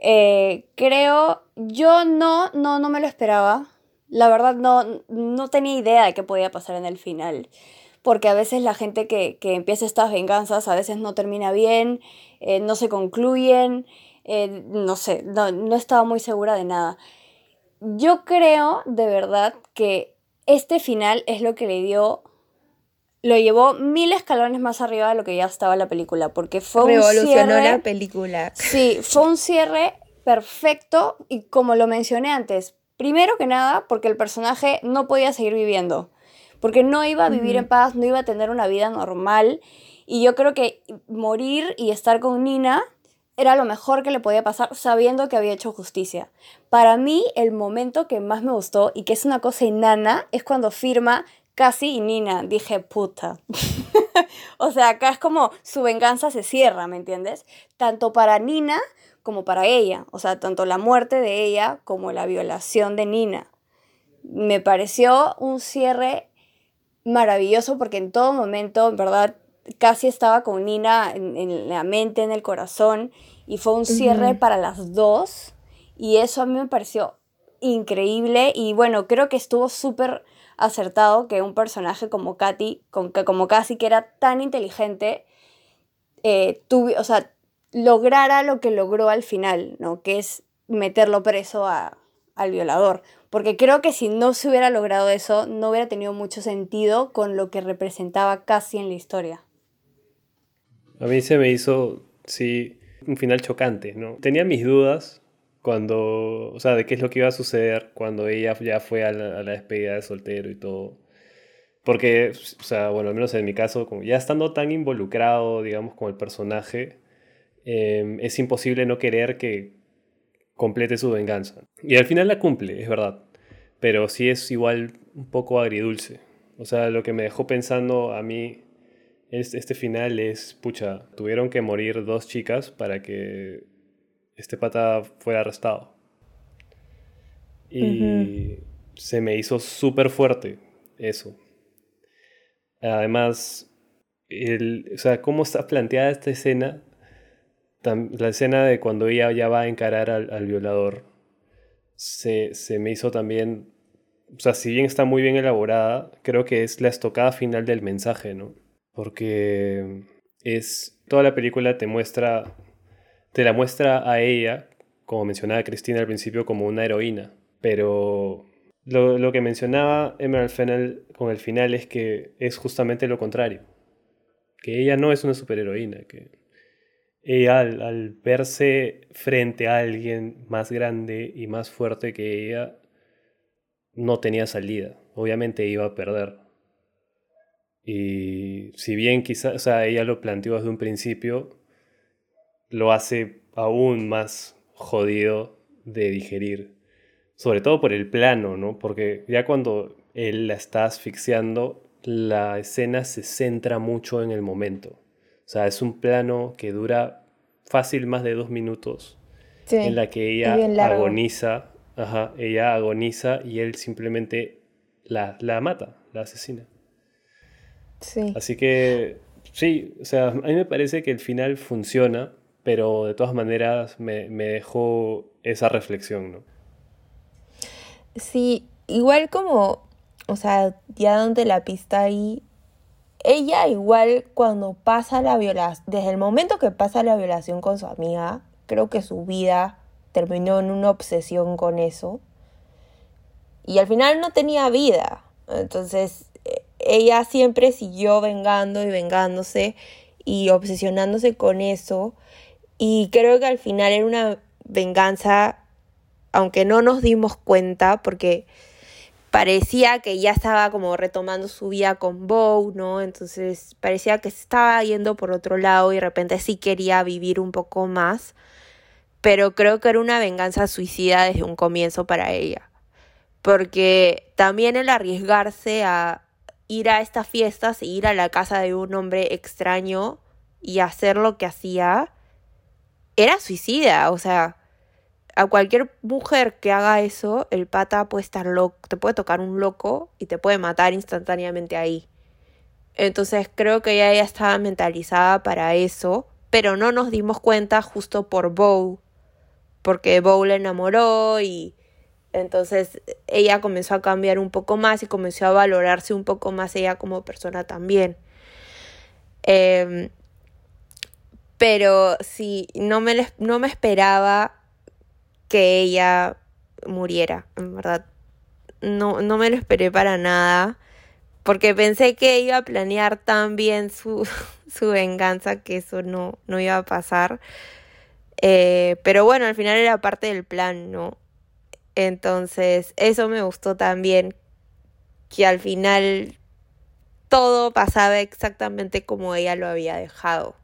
Eh, creo, yo no, no, no me lo esperaba. La verdad no, no tenía idea de qué podía pasar en el final. Porque a veces la gente que, que empieza estas venganzas a veces no termina bien, eh, no se concluyen, no sé, no, no estaba muy segura de nada. Yo creo de verdad que este final es lo que le dio lo llevó mil escalones más arriba de lo que ya estaba la película, porque fue Revolucionó la película. Sí, fue un cierre perfecto y como lo mencioné antes, primero que nada porque el personaje no podía seguir viviendo, porque no iba a vivir en paz, no iba a tener una vida normal y yo creo que morir y estar con Nina era lo mejor que le podía pasar sabiendo que había hecho justicia. Para mí, el momento que más me gustó y que es una cosa enana es cuando firma Casi y Nina. Dije, puta. o sea, acá es como su venganza se cierra, ¿me entiendes? Tanto para Nina como para ella. O sea, tanto la muerte de ella como la violación de Nina. Me pareció un cierre maravilloso porque en todo momento, en verdad, casi estaba con Nina en, la mente, en el corazón, y fue un cierre para las dos, y eso a mí me pareció increíble, y bueno, creo que estuvo súper acertado que un personaje como Katy, como casi que era tan inteligente, eh, o sea, lograra lo que logró al final, ¿no? Que es meterlo preso al violador. Porque creo que si no se hubiera logrado eso, no hubiera tenido mucho sentido con lo que representaba casi en la historia. A mí se me hizo, sí, un final chocante, ¿no? Tenía mis dudas cuando, o sea, de qué es lo que iba a suceder cuando ella ya fue a la, despedida de soltero y todo. Porque, o sea, bueno, al menos en mi caso, como ya estando tan involucrado, digamos, con el personaje, em, es imposible no querer que complete su venganza. Y al final la cumple, es verdad. Pero sí es igual un poco agridulce. O sea, lo que me dejó pensando a mí este final es, pucha, tuvieron que morir dos chicas para que este pata fuera arrestado. Y se me hizo súper fuerte eso. Además, el, o sea, cómo está planteada esta escena, la escena de cuando ella ya va a encarar al, violador, se, se, me hizo también, o sea, si bien está muy bien elaborada, creo que es la estocada final del mensaje, ¿no? porque es toda la película te muestra te la muestra a ella como mencionaba Cristina al principio como una heroína pero lo, que mencionaba Emerald Fennel con el final es que es justamente lo contrario que ella no es una superheroína que ella al verse frente a alguien más grande y más fuerte que ella, no tenía salida. Obviamente iba a perder. Y si bien quizás, o sea, ella lo planteó desde un principio, lo hace aún más jodido de digerir. Sobre todo por el plano, ¿no? Porque ya cuando él la está asfixiando, la escena se centra mucho en el momento. O sea, es un plano que dura fácil más de dos minutos, en la que ella agoniza, ajá, ella agoniza y él simplemente la, la mata, la asesina. Sí. Así que, sí, o sea, a mí me parece que el final funciona, pero de todas maneras me, me dejó esa reflexión, ¿no? Sí, igual como, o sea, ya donde la pista ahí, ella igual cuando pasa la violación, desde el momento que pasa la violación con su amiga, creo que su vida terminó en una obsesión con eso. Y al final no tenía vida. Entonces, ella siempre siguió vengando y vengándose y obsesionándose con eso. Y creo que al final era una venganza, aunque no nos dimos cuenta, porque parecía que ya estaba como retomando su vida con Bow, ¿no? Entonces parecía que se estaba yendo por otro lado y de repente sí quería vivir un poco más. Pero creo que era una venganza suicida desde un comienzo para ella. Porque también el arriesgarse a, ir a estas fiestas, ir a la casa de un hombre extraño y hacer lo que hacía, era suicida. O sea, a cualquier mujer que haga eso, el pata puede estar loco, te puede tocar un loco y te puede matar instantáneamente ahí. Entonces creo que ella ya estaba mentalizada para eso, pero no nos dimos cuenta justo por Bow, porque Bow le enamoró y entonces ella comenzó a cambiar un poco más y comenzó a valorarse un poco más ella como persona también. Em, pero sí, no me, no me esperaba que ella muriera, en verdad. No, no me lo esperé para nada. Porque pensé que iba a planear tan bien su, su venganza que eso no, no iba a pasar. Eh, pero bueno, al final era parte del plan, ¿no? Entonces, eso me gustó también, que al final todo pasaba exactamente como ella lo había dejado.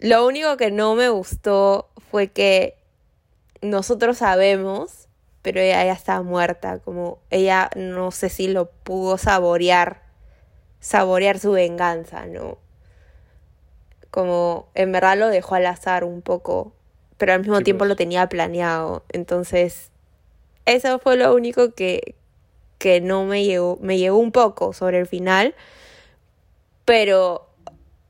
Lo único que no me gustó fue que nosotros sabemos, pero ella ya está muerta, como ella no sé si lo pudo saborear, saborear su venganza, ¿no? Como en verdad lo dejó al azar un poco pero al mismo tiempo pues. lo tenía planeado. Entonces, eso fue lo único que, que no me llegó, me llegó un poco sobre el final, pero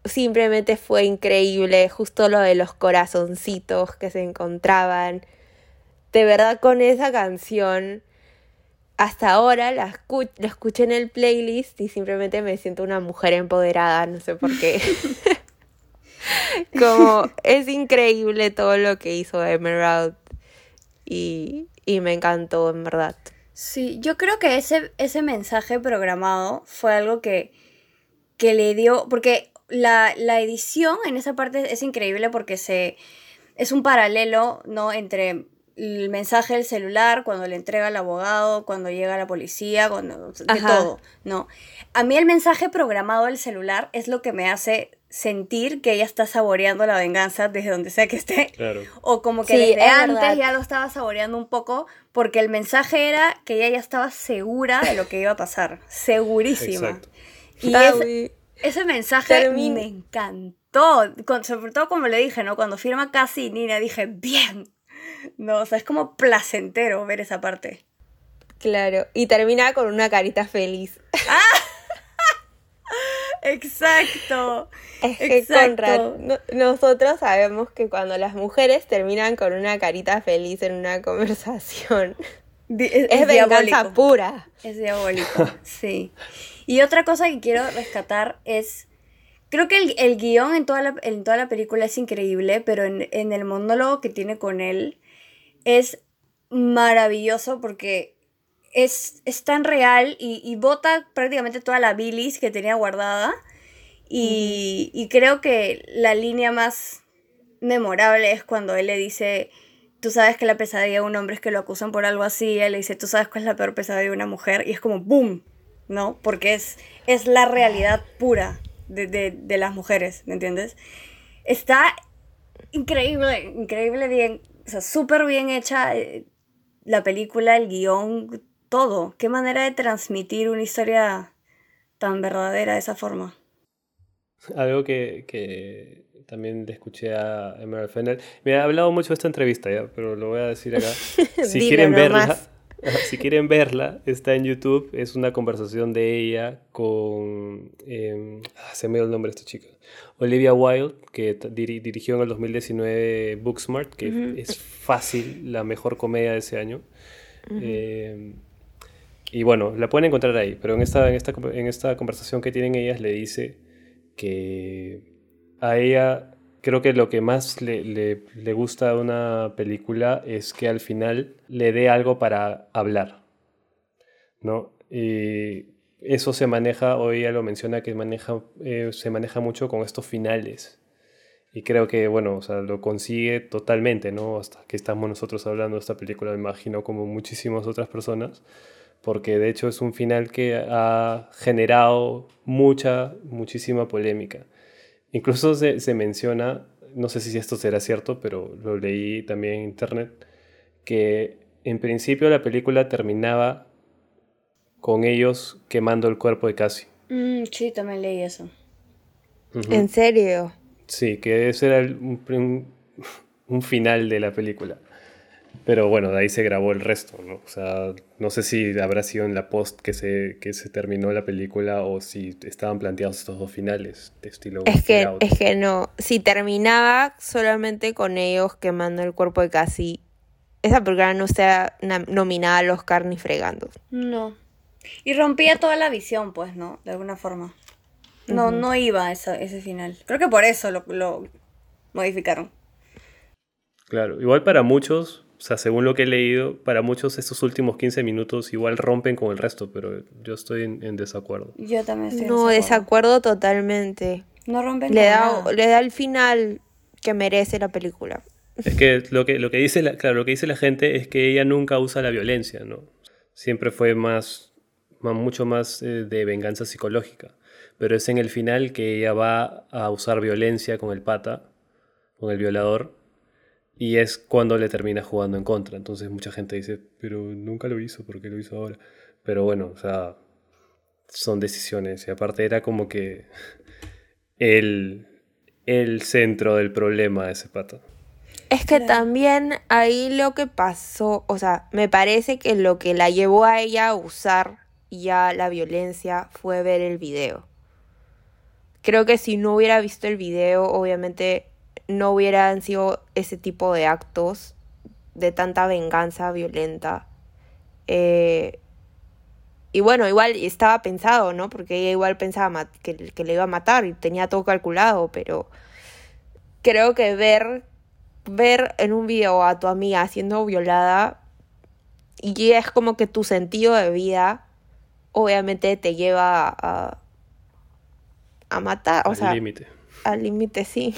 simplemente fue increíble, justo lo de los corazoncitos que se encontraban. De verdad con esa canción, hasta ahora la, la escuché en el playlist y simplemente me siento una mujer empoderada, no sé por qué. Como es increíble todo lo que hizo Emerald y, me encantó, en verdad. Sí, yo creo que ese, ese mensaje programado fue algo que, que le dio, porque la, la, edición en esa parte es increíble porque se, es un paralelo, ¿no? Entre el mensaje del celular, cuando le entrega al abogado, cuando llega la policía, cuando, de todo, ¿no? A mí el mensaje programado del celular es lo que me hace sentir que ella está saboreando la venganza desde donde sea que esté. O como que desde antes ya lo estaba saboreando un poco, porque el mensaje era que ella ya estaba segura de lo que iba a pasar. Segurísima. Y ese, mensaje me encantó. sobre todo como le dije, ¿no? Cuando firma casi Nina, dije, bien. No, o sea, es como placentero ver esa parte. Claro, y termina con una carita feliz. ¡Ah! Exacto. Es que Conrad, nosotros sabemos que cuando las mujeres terminan con una carita feliz en una conversación, es, venganza pura. Es diabólico, sí. Y otra cosa que quiero rescatar es, creo que el, guion en toda, la, en toda la película es increíble, pero en, en el monólogo que tiene con él es maravilloso porque es, tan real y, bota prácticamente toda la bilis que tenía guardada. Y, creo que la línea más memorable es cuando él le dice, tú sabes que la pesadilla de un hombre es que lo acusan por algo así, y él le dice, tú sabes cuál es la peor pesadilla de una mujer, y es como ¡boom! ¿No? Porque es, es la realidad pura de, de, de las mujeres, ¿me entiendes? Está increíble, increíble bien, o sea, súper bien hecha eh, la película, el guion, todo. Qué manera de transmitir una historia tan verdadera de esa forma. Algo que, que también le escuché a Emerald Fennell. Me ha hablado mucho de esta entrevista, ¿ya? pero lo voy a decir acá. Si quieren verla, si quieren verla, está en YouTube. Es una conversación de ella con. Eh, se me dio el nombre de esta chica. Olivia Wilde, que dirigió en el 2019 Booksmart, que es fácil la mejor comedia de ese año. eh, y bueno, la pueden encontrar ahí, pero en esta, en esta, en esta conversación que tienen ellas le dice que a ella creo que lo que más le, le, le, gusta de una película es que al final le dé algo para hablar, ¿no? Y eso se maneja, hoy ella lo menciona, que maneja, eh, se maneja mucho con estos finales. Y creo que, bueno, o sea, lo consigue totalmente, ¿no? Hasta que estamos nosotros hablando de esta película, me imagino, como muchísimas otras personas porque de hecho es un final que ha generado mucha, muchísima polémica. Incluso se, se, menciona, no sé si esto será cierto, pero lo leí también en internet, que en principio la película terminaba con ellos quemando el cuerpo de Cassie. Mm, sí, también leí eso. Uh -huh. ¿En serio? Sí, que ese era el, un, un final de la película. Pero bueno, de ahí se grabó el resto, ¿no? O sea, no sé si habrá sido en la post que se, que se terminó la película o si estaban planteados estos dos finales de estilo. Es que, es que no, si terminaba solamente con ellos quemando el cuerpo de Cassie, esa película no sea nominada al Oscar ni fregando. No. Y rompía toda la visión, pues, ¿no? De alguna forma. No, uh -huh. no iba a esa, ese final. Creo que por eso lo, lo modificaron. Claro, igual para muchos, sea, según lo que he leído, para muchos estos últimos 15 minutos igual rompen con el resto, pero yo estoy en, en desacuerdo. Yo también estoy No, en desacuerdo. desacuerdo totalmente. No rompen le da, nada. Le da el final que merece la película. Es que lo que, lo que dice la, claro, lo que dice la gente es que ella nunca usa la violencia, ¿no? Siempre fue más, más mucho más eh, de venganza psicológica. Pero es en el final que ella va a usar violencia con el pata, con el violador, y es cuando le termina jugando en contra. Entonces mucha gente dice, pero nunca lo hizo, ¿por qué lo hizo ahora? Pero bueno, o sea, son decisiones. Y aparte era como que el, el centro del problema de ese pato. Es que también ahí lo que pasó, o sea, me parece que lo que la llevó a ella a usar ya la violencia fue ver el video. Creo que si no hubiera visto el video, obviamente no hubieran sido ese tipo de actos de tanta venganza violenta. Eh, y bueno, igual estaba pensado, ¿no? Porque ella igual pensaba que, que, le iba a matar y tenía todo calculado, pero creo que ver, ver en un video a tu amiga siendo violada y es como que tu sentido de vida obviamente te lleva a, a matar, o al sea, límite. Al límite, sí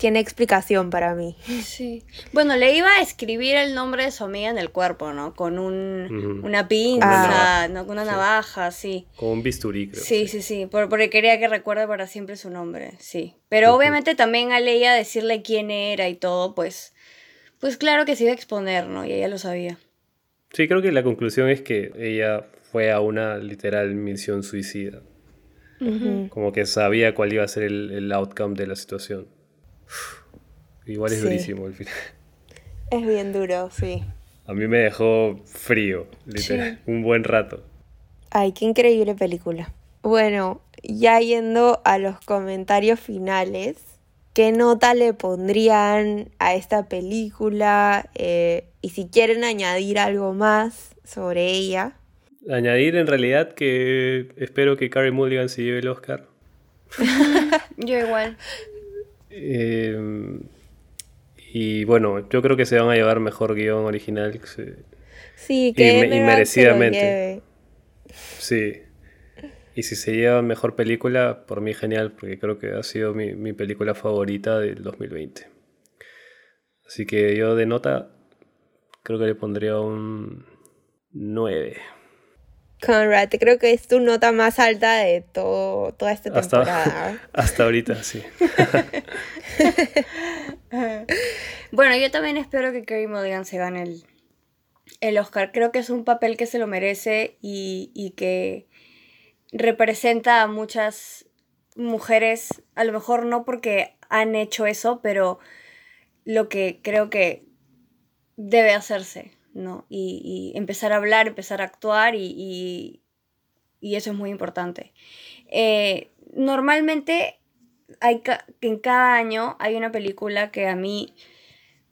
tiene explicación para mí. Sí. Bueno, le iba a escribir el nombre de su amiga en el cuerpo, ¿no? Con un, una pinza, ah. ¿no? Con una sí. navaja, sí. Con un bisturí, creo. Sí, sí, sí. Por, porque quería que recuerde para siempre su nombre, sí. Pero uh -huh. obviamente también al ella decirle quién era y todo, pues, pues claro que se iba a exponer, ¿no? Y ella lo sabía. Sí, creo que la conclusión es que ella fue a una literal misión suicida. Uh -huh. Como que sabía cuál iba a ser el, el outcome de la situación. Igual es sí. durísimo el final. Es bien duro, sí. A mí me dejó frío, literal, sí. un buen rato. Ay, qué increíble película. Bueno, ya yendo a los comentarios finales, ¿qué nota le pondrían a esta película? Eh, y si quieren añadir algo más sobre ella. Añadir en realidad que espero que Carrie Mulligan se lleve el Oscar. Yo igual. Eh, y bueno, yo creo que se van a llevar mejor guion original. Sí, que y, y merecidamente. Sí. Y si se lleva mejor película, por mí genial, porque creo que ha sido mi, mi película favorita del 2020. Así que yo de nota, creo que le pondría un 9. Conrad, creo que es tu nota más alta de todo, toda esta temporada. Hasta, ahorita, sí. bueno, yo también espero que Kerry Mulligan se gane el, el Oscar. Creo que es un papel que se lo merece y, y que representa a muchas mujeres, a lo mejor no porque han hecho eso, pero lo que creo que debe hacerse. ¿No? Y, empezar a hablar, empezar a actuar y, eso es muy importante. Eh, normalmente hay en cada año hay una película que a mí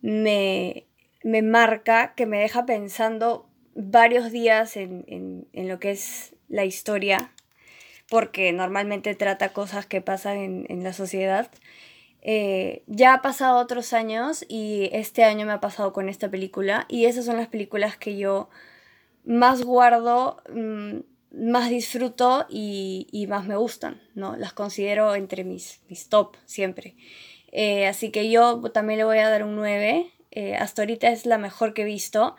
me, marca, que me deja pensando varios días en, lo que es la historia, porque normalmente trata cosas que pasan en la sociedad. Eh, ya ha pasado otros años y este año me ha pasado con esta película y esas son las películas que yo más guardo, mm, más disfruto y, más me gustan, ¿no? Las considero entre mis, mis top siempre. Eh, así que yo también le voy a dar un 9. Eh, hasta ahorita es la mejor que he visto.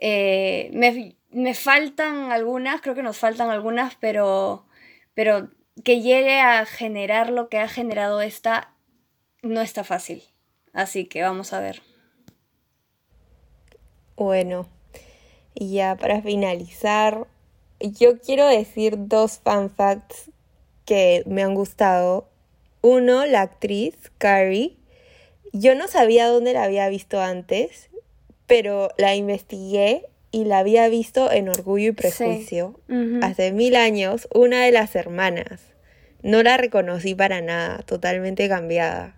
me, me, faltan algunas, creo que nos faltan algunas, pero, pero que llegue a generar lo que ha generado esta no está fácil. Así que vamos a ver. Bueno, y ya para finalizar, yo quiero decir dos fan facts que me han gustado. Uno, la actriz Carrie. Yo no sabía dónde la había visto antes, pero la investigué y la había visto en Orgullo y Prejuicio hace mil años, una de las hermanas. No la reconocí para nada, totalmente cambiada.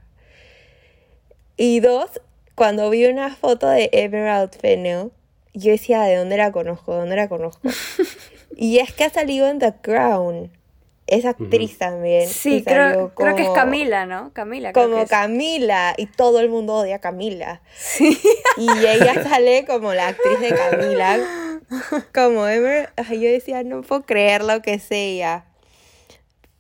Y dos, cuando vi una foto de Emerald Fennell, yo decía, ¿de dónde la conozco? ¿De dónde la conozco? y es que ha salido en The Crown. Es actriz también. Sí, creo, creo, que es Camila, ¿no? Camila. como Camila. Y todo el mundo odia a Camila. Sí. Y ella sale como la actriz de Camila. Como Emerald. Yo decía, no puedo creer lo que es ella.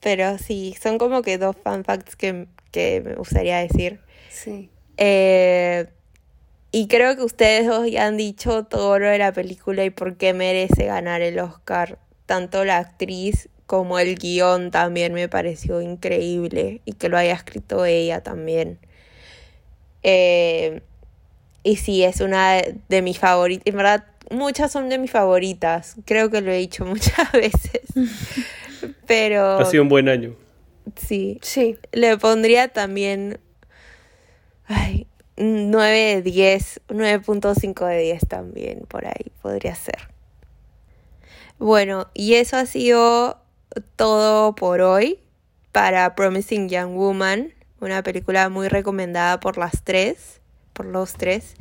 Pero sí, son como que dos fan facts que, que me gustaría decir. Sí. Eh, y creo que ustedes dos ya han dicho todo lo de la película y por qué merece ganar el Oscar. Tanto la actriz como el guion también me pareció increíble y que lo haya escrito ella también. Eh, y sí, es una de mis favoritas. En verdad, muchas son de mis favoritas. Creo que lo he dicho muchas veces. Pero... Ha sido un buen año. Sí. Sí. Le pondría también Ay, 9 de 10, 9.5 de 10 también, por ahí podría ser. Bueno, y eso ha sido todo por hoy para Promising Young Woman, una película muy recomendada por las tres, por los tres.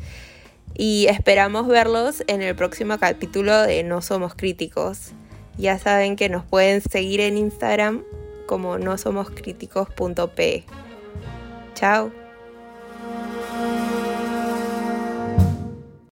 Y esperamos verlos en el próximo capítulo de No Somos Críticos. Ya saben que nos pueden seguir en Instagram como no somos críticos.p. Chao.